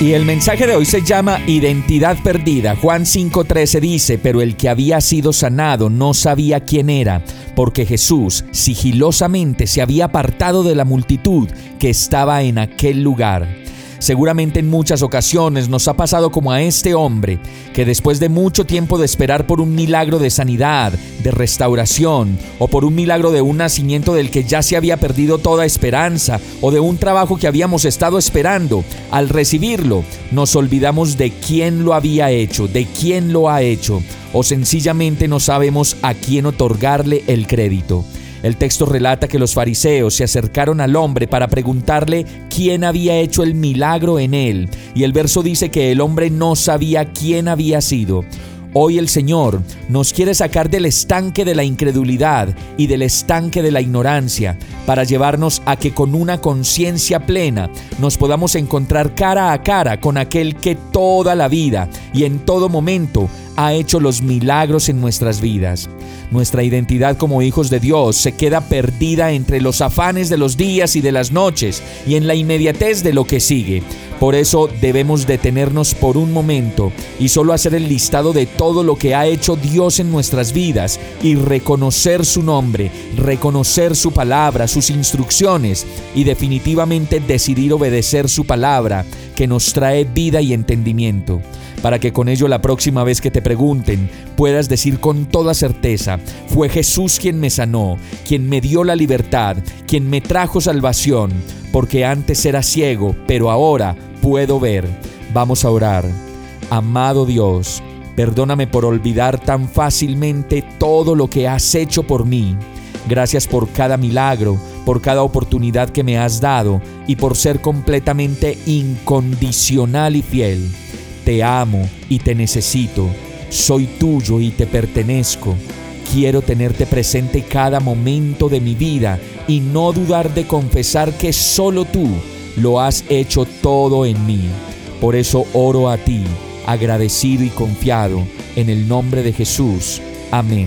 Y el mensaje de hoy se llama Identidad Perdida. Juan 5:13 dice, pero el que había sido sanado no sabía quién era, porque Jesús sigilosamente se había apartado de la multitud que estaba en aquel lugar. Seguramente en muchas ocasiones nos ha pasado como a este hombre, que después de mucho tiempo de esperar por un milagro de sanidad, de restauración, o por un milagro de un nacimiento del que ya se había perdido toda esperanza, o de un trabajo que habíamos estado esperando, al recibirlo, nos olvidamos de quién lo había hecho, de quién lo ha hecho, o sencillamente no sabemos a quién otorgarle el crédito. El texto relata que los fariseos se acercaron al hombre para preguntarle quién había hecho el milagro en él, y el verso dice que el hombre no sabía quién había sido. Hoy el Señor nos quiere sacar del estanque de la incredulidad y del estanque de la ignorancia para llevarnos a que con una conciencia plena nos podamos encontrar cara a cara con aquel que toda la vida y en todo momento ha hecho los milagros en nuestras vidas. Nuestra identidad como hijos de Dios se queda perdida entre los afanes de los días y de las noches y en la inmediatez de lo que sigue. Por eso debemos detenernos por un momento y solo hacer el listado de todo lo que ha hecho Dios en nuestras vidas y reconocer su nombre, reconocer su palabra, sus instrucciones y definitivamente decidir obedecer su palabra que nos trae vida y entendimiento para que con ello la próxima vez que te pregunten puedas decir con toda certeza, fue Jesús quien me sanó, quien me dio la libertad, quien me trajo salvación, porque antes era ciego, pero ahora puedo ver. Vamos a orar. Amado Dios, perdóname por olvidar tan fácilmente todo lo que has hecho por mí. Gracias por cada milagro, por cada oportunidad que me has dado y por ser completamente incondicional y fiel. Te amo y te necesito. Soy tuyo y te pertenezco. Quiero tenerte presente cada momento de mi vida y no dudar de confesar que solo tú lo has hecho todo en mí. Por eso oro a ti, agradecido y confiado, en el nombre de Jesús. Amén.